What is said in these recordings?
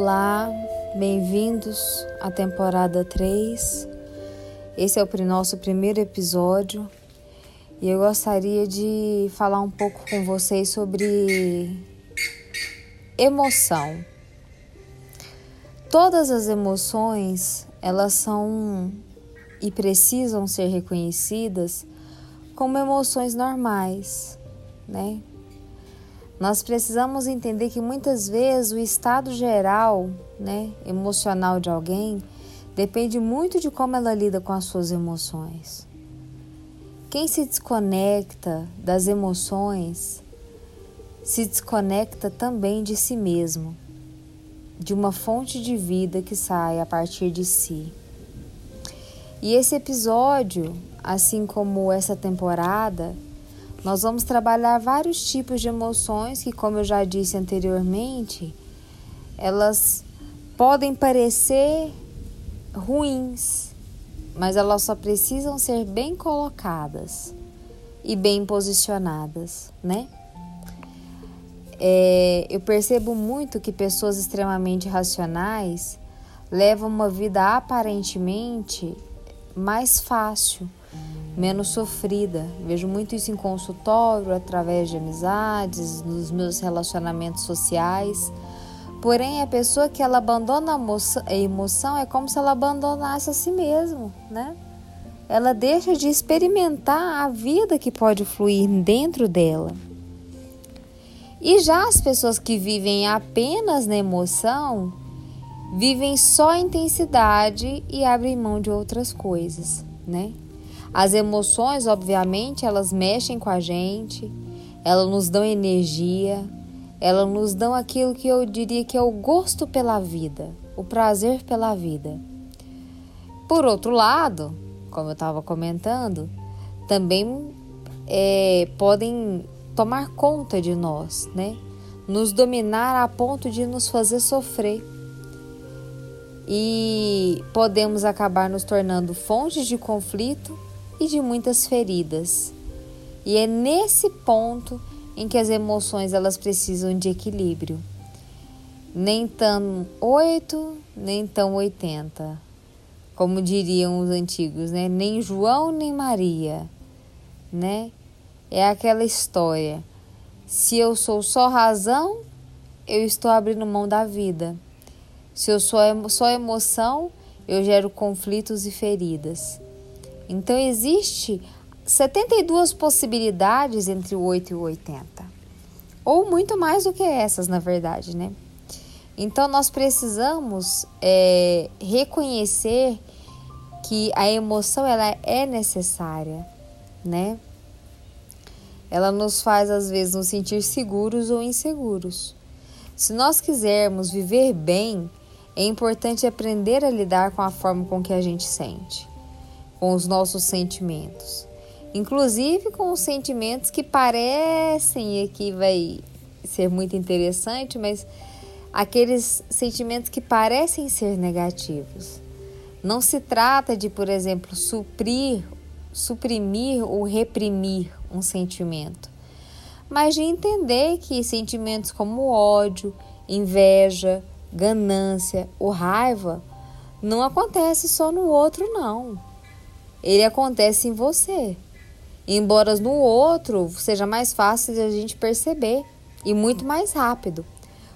Olá, bem-vindos à temporada 3. Esse é o nosso primeiro episódio e eu gostaria de falar um pouco com vocês sobre emoção. Todas as emoções, elas são e precisam ser reconhecidas como emoções normais, né? Nós precisamos entender que muitas vezes o estado geral, né, emocional de alguém depende muito de como ela lida com as suas emoções. Quem se desconecta das emoções se desconecta também de si mesmo, de uma fonte de vida que sai a partir de si. E esse episódio, assim como essa temporada, nós vamos trabalhar vários tipos de emoções que, como eu já disse anteriormente, elas podem parecer ruins, mas elas só precisam ser bem colocadas e bem posicionadas, né? É, eu percebo muito que pessoas extremamente racionais levam uma vida aparentemente mais fácil menos sofrida. Vejo muito isso em consultório, através de amizades, nos meus relacionamentos sociais. Porém, a pessoa que ela abandona a emoção é como se ela abandonasse a si mesmo, né? Ela deixa de experimentar a vida que pode fluir dentro dela. E já as pessoas que vivem apenas na emoção, vivem só a intensidade e abrem mão de outras coisas, né? As emoções, obviamente, elas mexem com a gente, elas nos dão energia, elas nos dão aquilo que eu diria que é o gosto pela vida, o prazer pela vida. Por outro lado, como eu estava comentando, também é, podem tomar conta de nós, né? Nos dominar a ponto de nos fazer sofrer. E podemos acabar nos tornando fontes de conflito e de muitas feridas. E é nesse ponto em que as emoções elas precisam de equilíbrio. Nem tão 8, nem tão 80. Como diriam os antigos, né? Nem João nem Maria, né? É aquela história. Se eu sou só razão, eu estou abrindo mão da vida. Se eu sou só emoção, eu gero conflitos e feridas. Então existe 72 possibilidades entre o 8 e o 80. Ou muito mais do que essas, na verdade, né? Então nós precisamos é, reconhecer que a emoção ela é necessária, né? Ela nos faz às vezes nos sentir seguros ou inseguros. Se nós quisermos viver bem, é importante aprender a lidar com a forma com que a gente sente com os nossos sentimentos, inclusive com os sentimentos que parecem, e aqui vai ser muito interessante, mas aqueles sentimentos que parecem ser negativos. Não se trata de, por exemplo, suprir, suprimir ou reprimir um sentimento, mas de entender que sentimentos como ódio, inveja, ganância ou raiva não acontecem só no outro, não ele acontece em você. Embora no outro seja mais fácil de a gente perceber e muito mais rápido.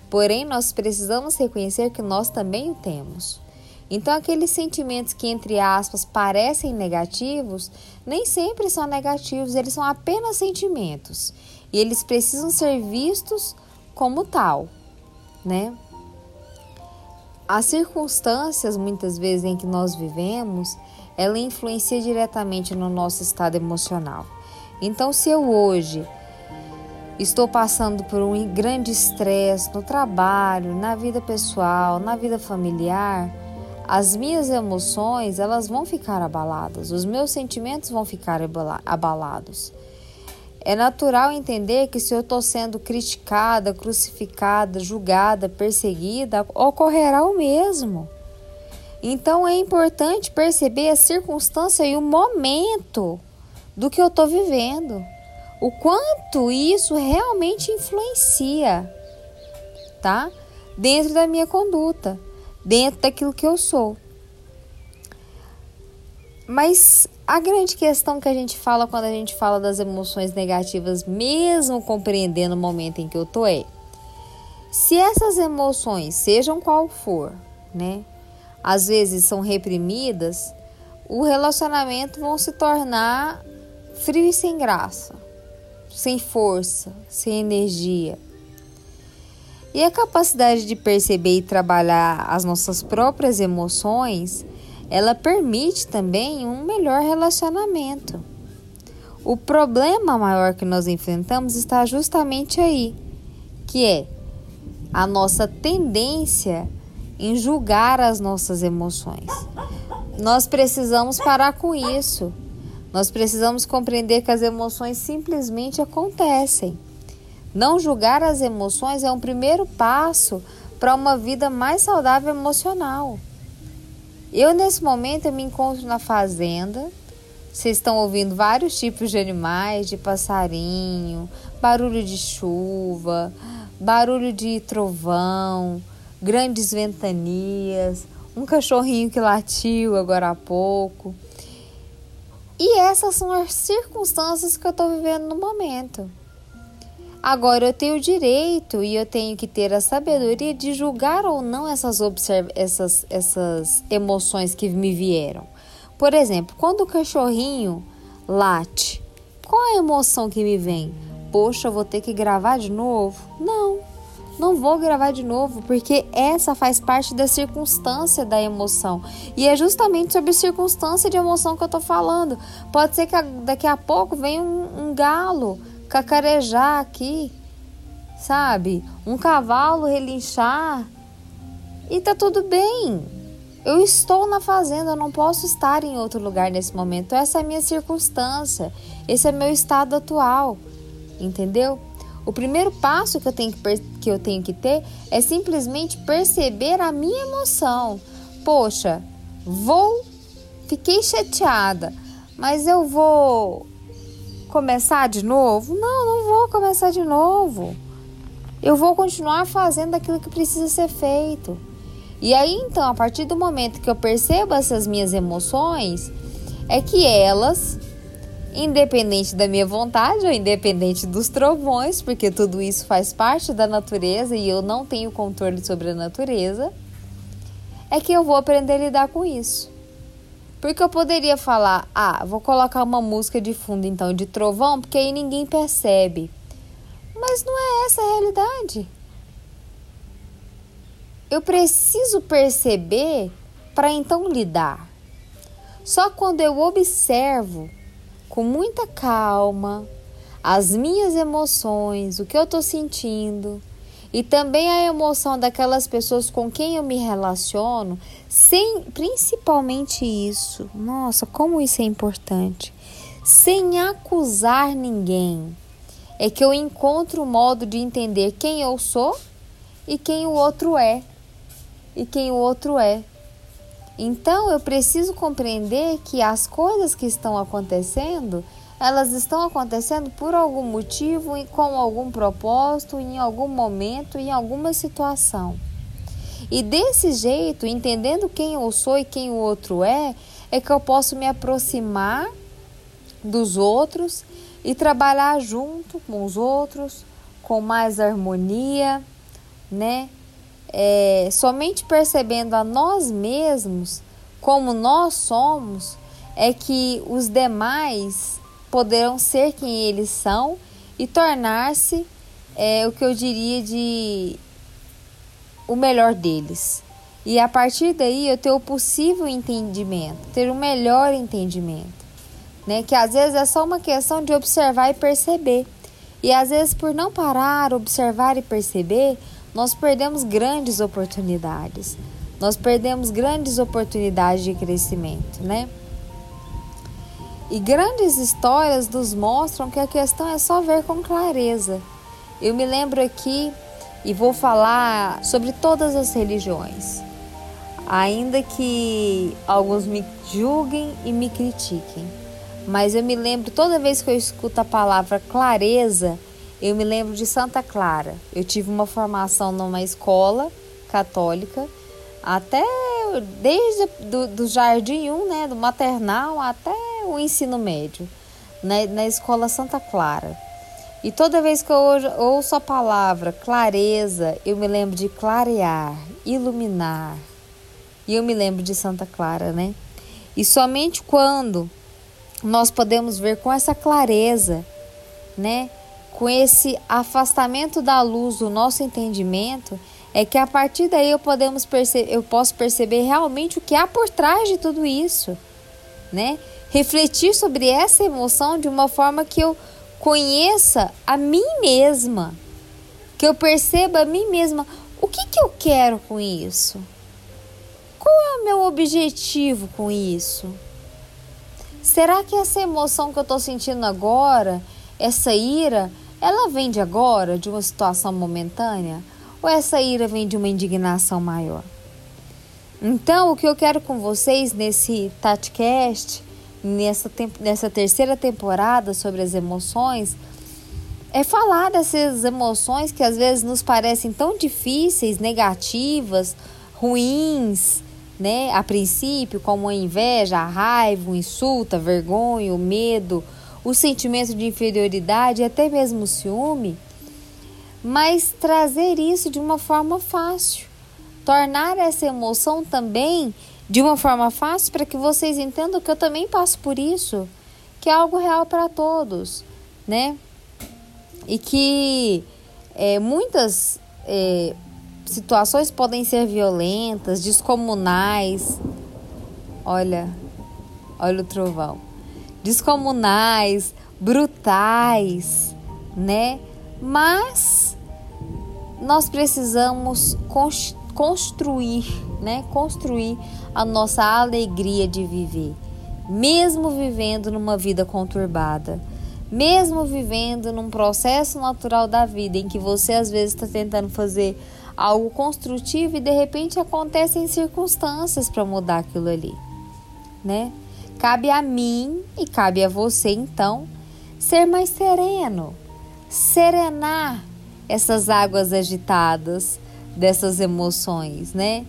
Porém, nós precisamos reconhecer que nós também o temos. Então, aqueles sentimentos que, entre aspas, parecem negativos, nem sempre são negativos, eles são apenas sentimentos. E eles precisam ser vistos como tal, né? As circunstâncias, muitas vezes, em que nós vivemos, ela influencia diretamente no nosso estado emocional. Então, se eu hoje estou passando por um grande estresse no trabalho, na vida pessoal, na vida familiar, as minhas emoções elas vão ficar abaladas, os meus sentimentos vão ficar abalados. É natural entender que se eu estou sendo criticada, crucificada, julgada, perseguida, ocorrerá o mesmo. Então é importante perceber a circunstância e o momento do que eu estou vivendo. O quanto isso realmente influencia, tá? dentro da minha conduta, dentro daquilo que eu sou. Mas a grande questão que a gente fala quando a gente fala das emoções negativas, mesmo compreendendo o momento em que eu tô, é se essas emoções, sejam qual for, né, às vezes são reprimidas, o relacionamento vão se tornar frio e sem graça, sem força, sem energia. E a capacidade de perceber e trabalhar as nossas próprias emoções, ela permite também um melhor relacionamento. O problema maior que nós enfrentamos está justamente aí, que é a nossa tendência em julgar as nossas emoções. Nós precisamos parar com isso. Nós precisamos compreender que as emoções simplesmente acontecem. Não julgar as emoções é um primeiro passo para uma vida mais saudável emocional. Eu, nesse momento, eu me encontro na fazenda. Vocês estão ouvindo vários tipos de animais, de passarinho, barulho de chuva, barulho de trovão, grandes ventanias, um cachorrinho que latiu agora há pouco. E essas são as circunstâncias que eu estou vivendo no momento. Agora eu tenho o direito e eu tenho que ter a sabedoria de julgar ou não essas, essas, essas emoções que me vieram. Por exemplo, quando o cachorrinho late, qual a emoção que me vem? Poxa, eu vou ter que gravar de novo? Não, não vou gravar de novo, porque essa faz parte da circunstância da emoção. E é justamente sobre circunstância de emoção que eu tô falando. Pode ser que daqui a pouco venha um, um galo cacarejar aqui, sabe? Um cavalo relinchar. E tá tudo bem. Eu estou na fazenda, eu não posso estar em outro lugar nesse momento. Essa é a minha circunstância. Esse é meu estado atual. Entendeu? O primeiro passo que eu tenho que, que, eu tenho que ter é simplesmente perceber a minha emoção. Poxa, vou, fiquei chateada, mas eu vou começar de novo? Não, não vou começar de novo. Eu vou continuar fazendo aquilo que precisa ser feito. E aí então, a partir do momento que eu percebo essas minhas emoções, é que elas, independente da minha vontade ou independente dos trovões, porque tudo isso faz parte da natureza e eu não tenho controle sobre a natureza, é que eu vou aprender a lidar com isso. Porque eu poderia falar, ah, vou colocar uma música de fundo então de trovão, porque aí ninguém percebe. Mas não é essa a realidade. Eu preciso perceber para então lidar. Só quando eu observo com muita calma as minhas emoções, o que eu estou sentindo, e também a emoção daquelas pessoas com quem eu me relaciono, sem principalmente isso. Nossa, como isso é importante. Sem acusar ninguém. É que eu encontro o modo de entender quem eu sou e quem o outro é. E quem o outro é. Então eu preciso compreender que as coisas que estão acontecendo elas estão acontecendo por algum motivo, com algum propósito, em algum momento, em alguma situação. E desse jeito, entendendo quem eu sou e quem o outro é, é que eu posso me aproximar dos outros e trabalhar junto com os outros, com mais harmonia, né? É, somente percebendo a nós mesmos como nós somos, é que os demais poderão ser quem eles são e tornar-se é, o que eu diria de o melhor deles. E a partir daí eu ter o possível entendimento, ter o melhor entendimento, né? Que às vezes é só uma questão de observar e perceber. E às vezes por não parar, observar e perceber, nós perdemos grandes oportunidades. Nós perdemos grandes oportunidades de crescimento, né? E grandes histórias nos mostram que a questão é só ver com clareza. Eu me lembro aqui e vou falar sobre todas as religiões, ainda que alguns me julguem e me critiquem. Mas eu me lembro, toda vez que eu escuto a palavra clareza, eu me lembro de Santa Clara. Eu tive uma formação numa escola católica até desde do, do jardim 1, né, do maternal até o ensino médio, na, na escola Santa Clara. E toda vez que eu ouço a palavra clareza, eu me lembro de clarear, iluminar. E eu me lembro de Santa Clara, né? E somente quando nós podemos ver com essa clareza, né? Com esse afastamento da luz do nosso entendimento, é que a partir daí eu, podemos eu posso perceber realmente o que há por trás de tudo isso, né? Refletir sobre essa emoção de uma forma que eu conheça a mim mesma, que eu perceba a mim mesma o que, que eu quero com isso, qual é o meu objetivo com isso. Será que essa emoção que eu estou sentindo agora, essa ira, ela vem de agora, de uma situação momentânea? Ou essa ira vem de uma indignação maior? Então, o que eu quero com vocês nesse TatiCast nessa, nessa terceira temporada sobre as emoções é falar dessas emoções que às vezes nos parecem tão difíceis, negativas, ruins, né? A princípio, como a inveja, a raiva, o insulto, a vergonha, o medo, o sentimento de inferioridade até mesmo o ciúme, mas trazer isso de uma forma fácil, tornar essa emoção também de uma forma fácil para que vocês entendam que eu também passo por isso, que é algo real para todos, né? E que é, muitas é, situações podem ser violentas, descomunais. Olha, olha o trovão. Descomunais, brutais, né? Mas nós precisamos construir, né? Construir a nossa alegria de viver, mesmo vivendo numa vida conturbada, mesmo vivendo num processo natural da vida em que você às vezes está tentando fazer algo construtivo e de repente acontecem circunstâncias para mudar aquilo ali, né? Cabe a mim e cabe a você então ser mais sereno, serenar essas águas agitadas dessas emoções, né?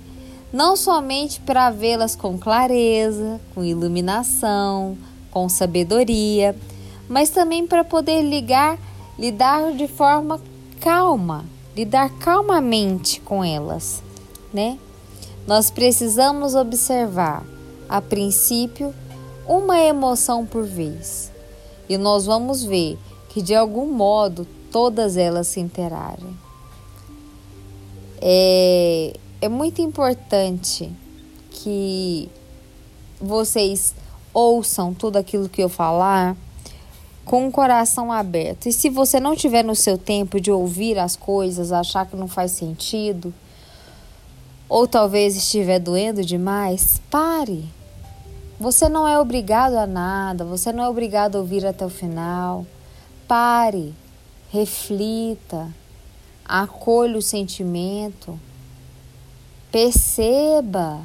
não somente para vê-las com clareza, com iluminação, com sabedoria, mas também para poder ligar, lidar de forma calma, lidar calmamente com elas, né? Nós precisamos observar, a princípio, uma emoção por vez. E nós vamos ver que de algum modo todas elas se interagem. É, é muito importante que vocês ouçam tudo aquilo que eu falar com o coração aberto. E se você não tiver no seu tempo de ouvir as coisas, achar que não faz sentido, ou talvez estiver doendo demais, pare. Você não é obrigado a nada, você não é obrigado a ouvir até o final. Pare, reflita, acolha o sentimento. Perceba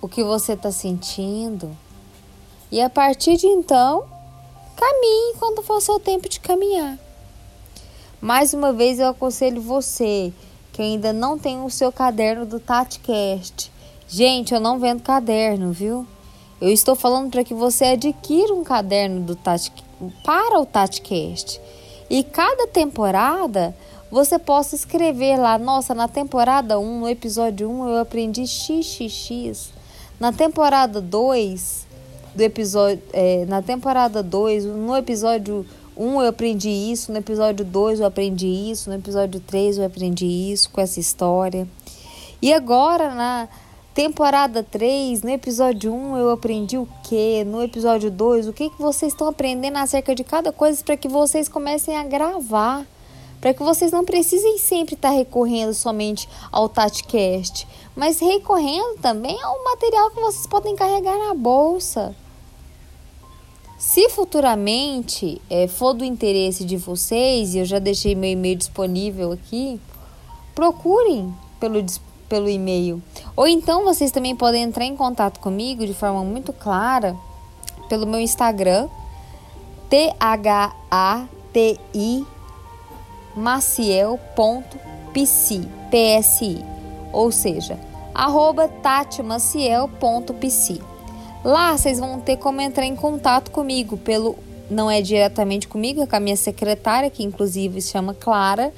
o que você está sentindo. E a partir de então, caminhe quando for seu tempo de caminhar. Mais uma vez eu aconselho você que ainda não tem o seu caderno do TatiCast. Gente, eu não vendo caderno, viu? Eu estou falando para que você adquira um caderno do Tati, para o TatiCast. E cada temporada você possa escrever lá, nossa, na temporada 1, no episódio 1, eu aprendi xxx. Na temporada 2, do episódio, é, na temporada 2, no episódio 1 eu aprendi isso, no episódio 2 eu aprendi isso, no episódio 3 eu aprendi isso com essa história. E agora na temporada 3, no episódio 1 eu aprendi o que, no episódio 2, o que, que vocês estão aprendendo acerca de cada coisa para que vocês comecem a gravar para que vocês não precisem sempre estar tá recorrendo somente ao TatiCast, mas recorrendo também ao material que vocês podem carregar na bolsa. Se futuramente é, for do interesse de vocês, e eu já deixei meu e-mail disponível aqui, procurem pelo, pelo e-mail. Ou então vocês também podem entrar em contato comigo de forma muito clara pelo meu Instagram, T-H-A-T-I maciel.psi, PSI. ou seja, arroba tatimaciel.pc. Lá vocês vão ter como entrar em contato comigo pelo não é diretamente comigo, é com a minha secretária, que inclusive se chama Clara.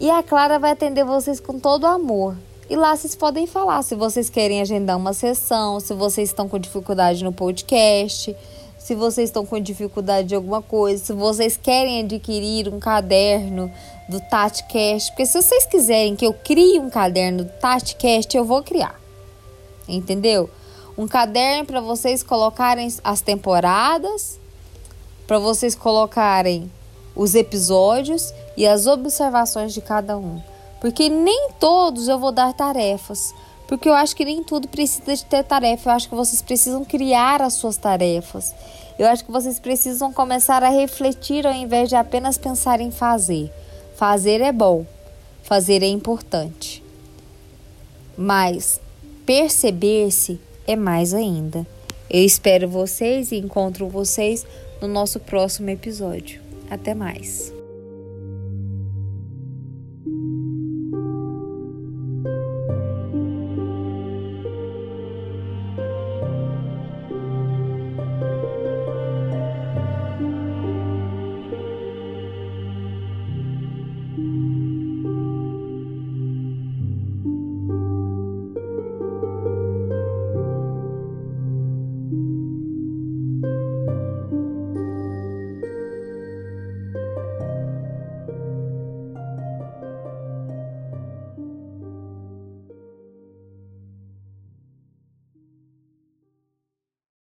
E a Clara vai atender vocês com todo amor. E lá vocês podem falar se vocês querem agendar uma sessão, se vocês estão com dificuldade no podcast, se vocês estão com dificuldade de alguma coisa, se vocês querem adquirir um caderno do TatiCast, porque se vocês quiserem que eu crie um caderno do TatiCast, eu vou criar. Entendeu? Um caderno para vocês colocarem as temporadas, para vocês colocarem os episódios e as observações de cada um. Porque nem todos eu vou dar tarefas. Porque eu acho que nem tudo precisa de ter tarefa. Eu acho que vocês precisam criar as suas tarefas. Eu acho que vocês precisam começar a refletir ao invés de apenas pensar em fazer. Fazer é bom, fazer é importante. Mas perceber-se é mais ainda. Eu espero vocês e encontro vocês no nosso próximo episódio. Até mais.